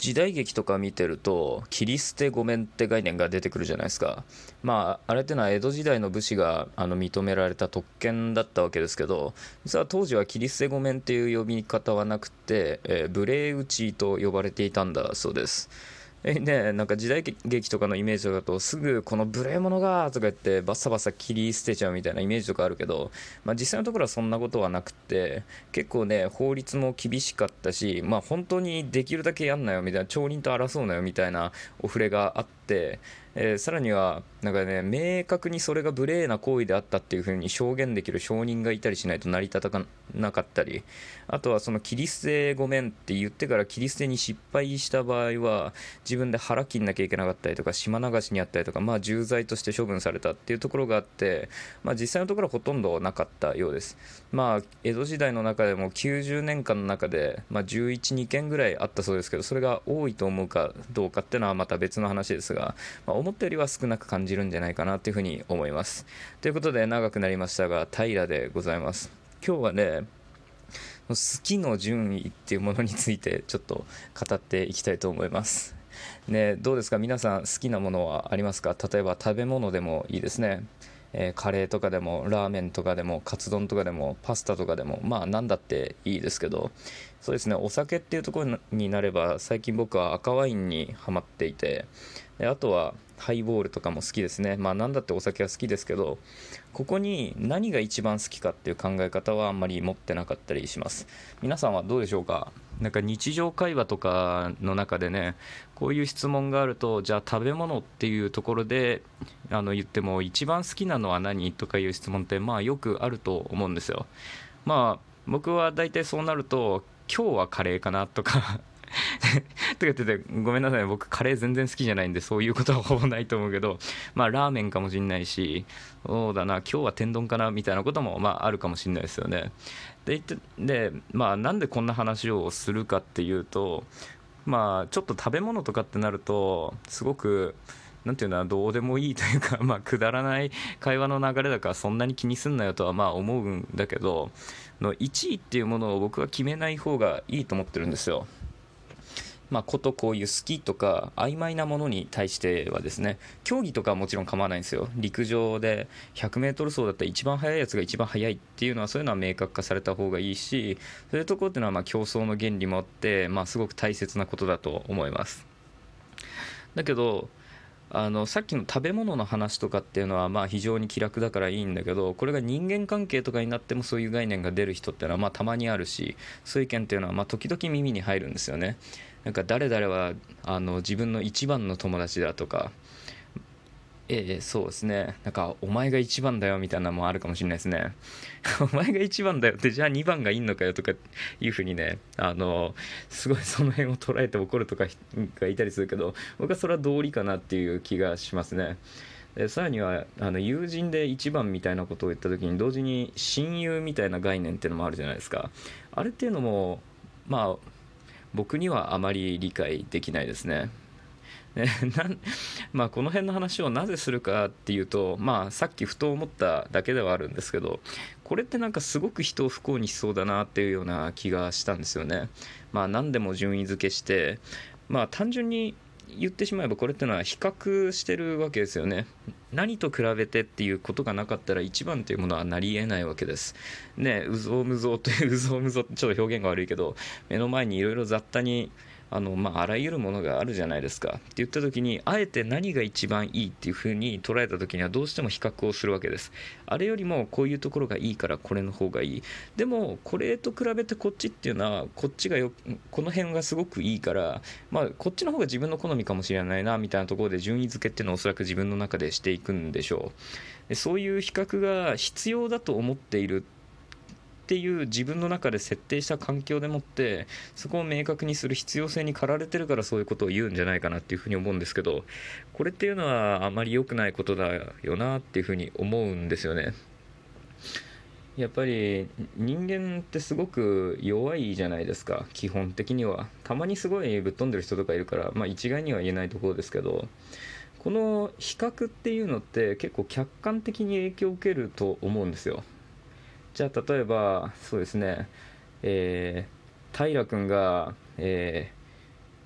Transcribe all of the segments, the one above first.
時代劇とか見てると切り捨て御免って概念が出てくるじゃないですか。まああれってのは江戸時代の武士があの認められた特権だったわけですけど実は当時は切り捨て御免っていう呼び方はなくて、えー、無礼打ちと呼ばれていたんだそうです。えね、なんか時代劇とかのイメージとかだとすぐこの無礼者がとか言ってバッサバサ切り捨てちゃうみたいなイメージとかあるけど、まあ、実際のところはそんなことはなくて結構ね法律も厳しかったし、まあ、本当にできるだけやんなよみたいな町人と争うなよみたいなお触れがあってえー、さらにはなんかね明確にそれが無礼な行為であったっていうふうに証言できる証人がいたりしないと成り立たなかったりあとはその切り捨てごめんって言ってから切り捨てに失敗した場合は自分で腹切んなきゃいけなかったりとか島流しにあったりとかまあ重罪として処分されたっていうところがあって、まあ、実際のところはほとんどなかったようです。まあ江戸時代の中でも90年間の中で、まあ、11、2件ぐらいあったそうですけどそれが多いと思うかどうかっていうのはまた別の話ですが、まあ思ったよりは少なく感じるんじゃないかなというふうに思います。ということで長くなりましたが平でございます。今日はね好きの順位っていうものについてちょっと語っていきたいと思います。ね、どうですか？皆さん好きなものはありますか？例えば食べ物でもいいですね。えー、カレーとかでもラーメンとかでもカツ丼とかでもパスタとかでもまあ何だっていいですけどそうですね。お酒っていうところになれば最近僕は赤ワインにはまっていてであとはハイボールとかも好きですね。まあ何だってお酒は好きですけどここに何が一番好きかっていう考え方はあんまり持ってなかったりします。皆さんはどうでしょうか？なんか日常会話とかの中でねこういう質問があるとじゃあ食べ物っていうところであの言っても一番好きなのは何とかいう質問ってまあよくあると思うんですよ。まあ僕は大体そうなると今日はカレーかなとか。とか言ってて、ごめんなさい、僕、カレー全然好きじゃないんで、そういうことはほぼないと思うけど、まあ、ラーメンかもしんないし、そうだな、今日は天丼かなみたいなことも、まあ、あるかもしれないですよね。で、でまあ、なんでこんな話をするかっていうと、まあ、ちょっと食べ物とかってなると、すごく、なんていうのはどうでもいいというか、まあ、くだらない会話の流れだからそんなに気にすんなよとはまあ思うんだけどの1位っていうものを僕は決めない方がいいと思ってるんですよ。まあ、ことこういう好きとか曖昧なものに対してはですね競技とかはもちろん構わないんですよ陸上で 100m 走だったら一番速いやつが一番速いっていうのはそういうのは明確化された方がいいしそういうところっていうのはまあ競争の原理もあって、まあ、すごく大切なことだと思いますだけどあのさっきの食べ物の話とかっていうのはまあ非常に気楽だからいいんだけどこれが人間関係とかになってもそういう概念が出る人っていうのはまあたまにあるしそういう意見っていうのはまあ時々耳に入るんですよね。なんか誰々はあの自分の一番の友達だとかええそうですね。なんかお前が一番だよみたいなのもあるかもしれないですね。お前が一番だよってじゃあ2番がいんのかよとかいうふうにねあのすごいその辺を捉えて怒るとかがいたりするけど僕はそれは道理かなっていう気がしますね。でさらにはあの友人で一番みたいなことを言った時に同時に親友みたいな概念っていうのもあるじゃないですか。あれっていうのもまあ僕にはあまり理解できないですね。ね まあ、この辺の話をなぜするかっていうと、まあ、さっきふと思っただけではあるんですけどこれってなんかすごく人を不幸にしそうだなっていうような気がしたんですよね。まあ、何でも順位付けして、まあ、単純に言ってしまえばこれってのは比較してるわけですよね何と比べてっていうことがなかったら一番というものはなり得ないわけですねうぞうむぞうといううぞうむぞうちょっと表現が悪いけど目の前にいろいろ雑多にあの、まあ、あらゆるものがあるじゃないですか。って言った時にあえて何が一番いいっていうふうに捉えた時にはどうしても比較をするわけです。あれよりもこういうところがいいからこれの方がいい。でもこれと比べてこっちっていうのはこっちがよこの辺がすごくいいから、まあ、こっちの方が自分の好みかもしれないなみたいなところで順位付けっていうのをおそらく自分の中でしていくんでしょう。そういう比較が必要だと思っているってていう自分の中で設定した環境でもってそこを明確にする必要性に駆られてるからそういうことを言うんじゃないかなっていうふうに思うんですけどこれっていうのはあまり良くないことだよなっていうふうに思うんですよね。やっぱり人間ってすごく弱いじゃないですか基本的にはたまにすごいぶっ飛んでる人とかいるからまあ一概には言えないところですけどこの比較っていうのって結構客観的に影響を受けると思うんですよじゃあ例えばそうですね。えー、平君が、え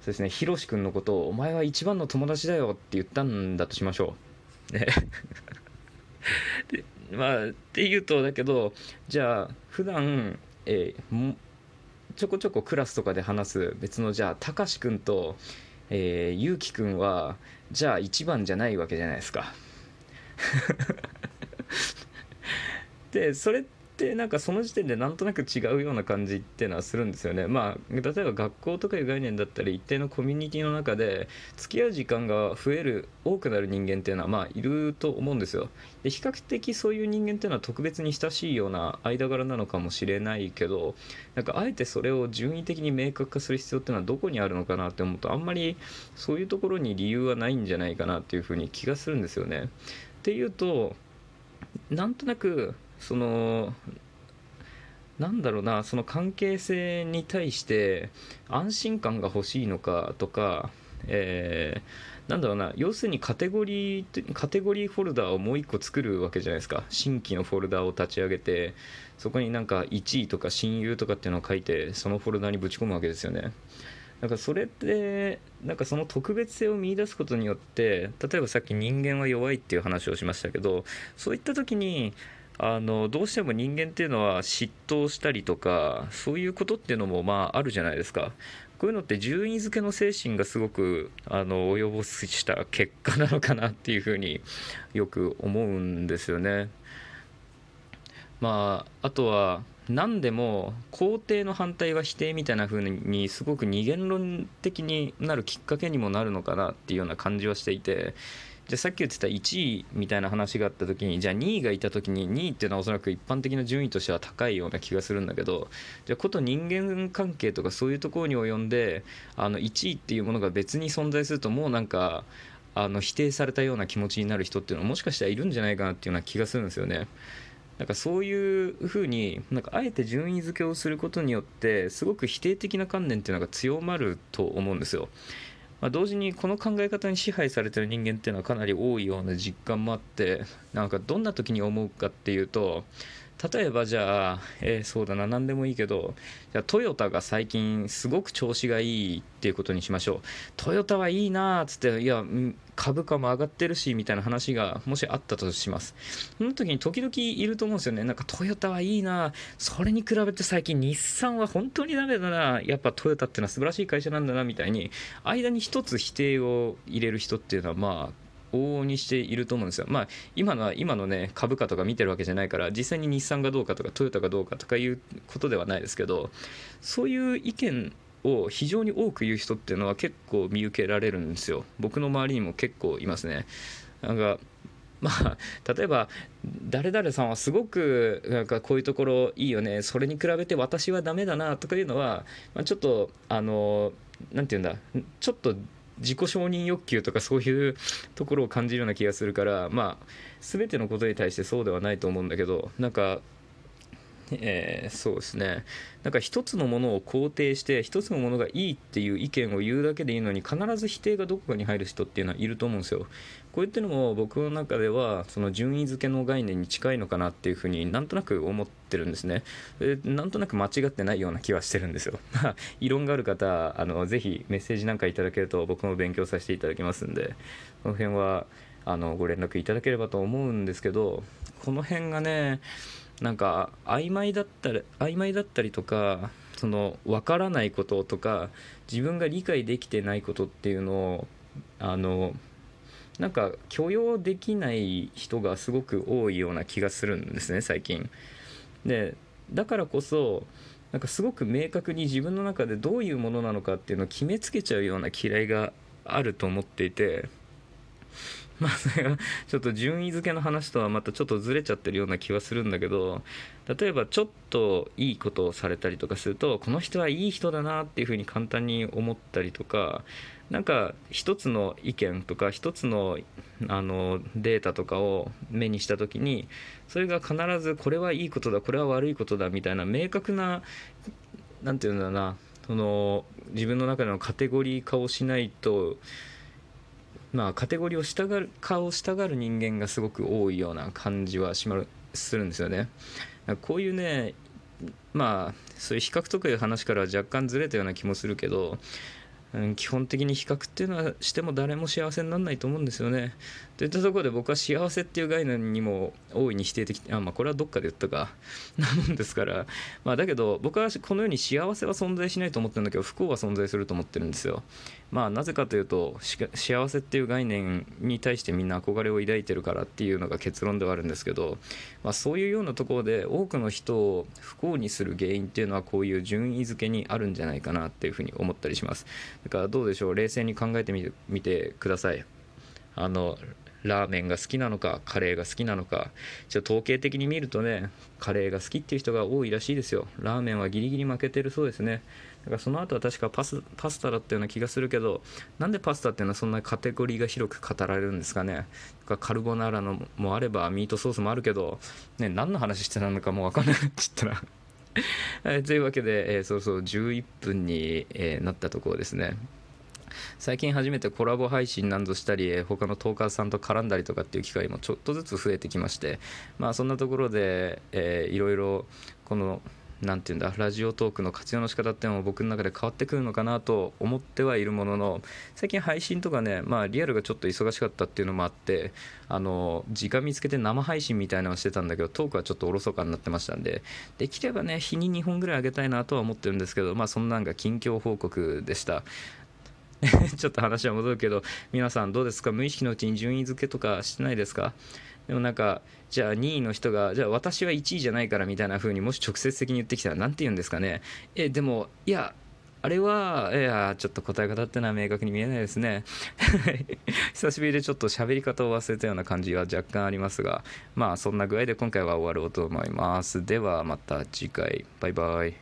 ー、そうですね。ひろし君のことを「お前は一番の友達だよ」って言ったんだとしましょう。でまあっていうとだけどじゃあ普段えー、ちょこちょこクラスとかで話す別のじゃあたかし君と、えー、ゆうき君はじゃあ一番じゃないわけじゃないですか。でそれってなんかその時点でなんとなく違うような感じっていうのはするんですよね。まあ例えば学校とかいう概念だったり一定のコミュニティの中で付き合う時間が増える多くなる人間っていうのはまあいると思うんですよ。で比較的そういう人間っていうのは特別に親しいような間柄なのかもしれないけどなんかあえてそれを順位的に明確化する必要っていうのはどこにあるのかなって思うとあんまりそういうところに理由はないんじゃないかなっていうふうに気がするんですよね。っていうとなんとなくそのなんだろうなその関係性に対して安心感が欲しいのかとか、えー、なんだろうな要するにカテゴリーカテゴリーフォルダーをもう一個作るわけじゃないですか。新規のフォルダーを立ち上げてそこになんか1位とか親友とかっていうのを書いてそのフォルダーにぶち込むわけですよね。なんかそれってなんかその特別性を見いだすことによって例えばさっき人間は弱いっていう話をしましたけどそういった時にあのどうしても人間っていうのは嫉妬したりとかそういうことっていうのもまああるじゃないですか。こういうのって順位付けの精神がすごくあの及ぼした結果なのかなっていうふうによく思うんですよね。まああとは何でも肯定の反対は否定みたいな風にすごく二元論的になるきっかけにもなるのかなっていうような感じはしていてじゃあさっき言ってた1位みたいな話があった時にじゃあ2位がいた時に2位っていうのはおそらく一般的な順位としては高いような気がするんだけどじゃあこと人間関係とかそういうところに及んであの1位っていうものが別に存在するともうなんかあの否定されたような気持ちになる人っていうのはもしかしたらいるんじゃないかなっていうような気がするんですよね。なんかそういうふうになんかあえて順位付けをすることによってすごく否定的な観念っていうのが強まると思うんですよ。まあ、同時にこの考え方に支配されてる人間っていうのはかなり多いような実感もあってなんかどんな時に思うかっていうと例えばじゃあ、えー、そうだな何でもいいけどじゃトヨタが最近すごく調子がいいっていうことにしましょう。トヨタはいいなっつっていや株価も上がってるしみたいな話がもしあったとします。その時に時々いると思うんですよね。なんかトヨタはいいなそれに比べて最近日産は本当にダメだな。やっぱトヨタってのは素晴らしい会社なんだなみたいに間に一つ否定を入れる人っていうのはまあ往々にしていると思うんですよ。まあ、今のは今のね株価とか見てるわけじゃないから実際に日産がどうかとかトヨタがどうかとかいうことではないですけどそういう意見を非常に多く言う人っていうのは結構見受けられるんですよ。僕の周りにも結構いますね。なんかまあ、例えば誰々さんはすごくなんかこういうところいいよねそれに比べて私はダメだなとかいうのは、まあ、ちょっとあのなんて言うんだちょっと自己承認欲求とかそういうところを感じるような気がするからまあ全てのことに対してそうではないと思うんだけどなんか えー、そうですね。なんか一つのものを肯定して一つのものがいいっていう意見を言うだけでいいのに必ず否定がどこかに入る人っていうのはいると思うんですよ。こういったのも僕の中ではその順位付けの概念に近いのかなっていうふうになんとなく思ってるんですね。でなんとなく間違ってないような気はしてるんですよ。ま あ異論がある方あのぜひメッセージなんかいただけると僕も勉強させていただきますんでこの辺はあのご連絡いただければと思うんですけどこの辺がねなんか曖昧だったり曖昧だったりとかその分からないこととか自分が理解できてないことっていうのをあのなんか許容できない人がすごく多いような気がするんですね最近。でだからこそなんかすごく明確に自分の中でどういうものなのかっていうのを決めつけちゃうような嫌いがあると思っていてまあそれがちょっと順位付けの話とはまたちょっとずれちゃってるような気はするんだけど例えばちょっといいことをされたりとかするとこの人はいい人だなっていうふうに簡単に思ったりとかなんか一つの意見とか一つのあのデータとかを目にした時にそれが必ずこれはいいことだこれは悪いことだみたいな明確な何て言うんだろうなその自分の中でのカテゴリー化をしないとまあカテゴリーを従う化をしたがる人間がすごく多いような感じはしまするんですよね。こういうねまあそういう比較とかいう話から若干ずれたような気もするけどうん、基本的に比較っていうのはしても誰も幸せにならないと思うんですよね。といったところで僕は幸せっていう概念にも大いに否定的あまあこれはどっかで言ったか なもんですからまあだけど僕はこの世に幸せは存在しないと思ってるんだけど不幸は存在すると思ってるんですよまあなぜかというと幸せっていう概念に対してみんな憧れを抱いてるからっていうのが結論ではあるんですけど、まあ、そういうようなところで多くの人を不幸にする原因っていうのはこういう順位付けにあるんじゃないかなっていうふうに思ったりします。だからどうでしょう？冷静に考えてみてください。あのラーメンが好きなのかカレーが好きなのか。ちょっと統計的に見るとねカレーが好きっていう人が多いらしいですよ。ラーメンはギリギリ負けてるそうですね。だからその後は確かパスパスタだったような気がするけどなんでパスタっていうのはそんなカテゴリーが広く語られるんですかね？カルボナーラのもあればミートソースもあるけど、ね、何の話してたのかもう分かんなくなっちゃったら。はい、というわけで、えー、そうそう11分に、えー、なったところですね。最近初めてコラボ配信などしたり他のトーカーさんと絡んだりとかっていう機会もちょっとずつ増えてきましてまあそんなところで、いろいろこの何て言うんだラジオトークの活用の仕方っていうのも僕の中で変わってくるのかなと思ってはいるものの最近配信とかね、まあ、リアルがちょっと忙しかったっていうのもあってあの時間見つけて生配信みたいなのをしてたんだけどトークはちょっとおろそかになってましたんでできればね日に2本ぐらいあげたいなとは思ってるんですけどまあそんなんが近況報告でした。ちょっと話は戻るけど皆さんどうですか？無意識のうちに順位付けとかしてないですか？でもなんかじゃあ2位の人がじゃあ私は1位じゃないからみたいな風にもし直接的に言ってきたら何て言うんですかね。えでもいやあれはいやちょっと答え方ってのは明確に見えないですね。久しぶりでちょっと喋り方を忘れたような感じは若干ありますがまあそんな具合で今回は終わろうと思います。ではまた次回。バイバイ。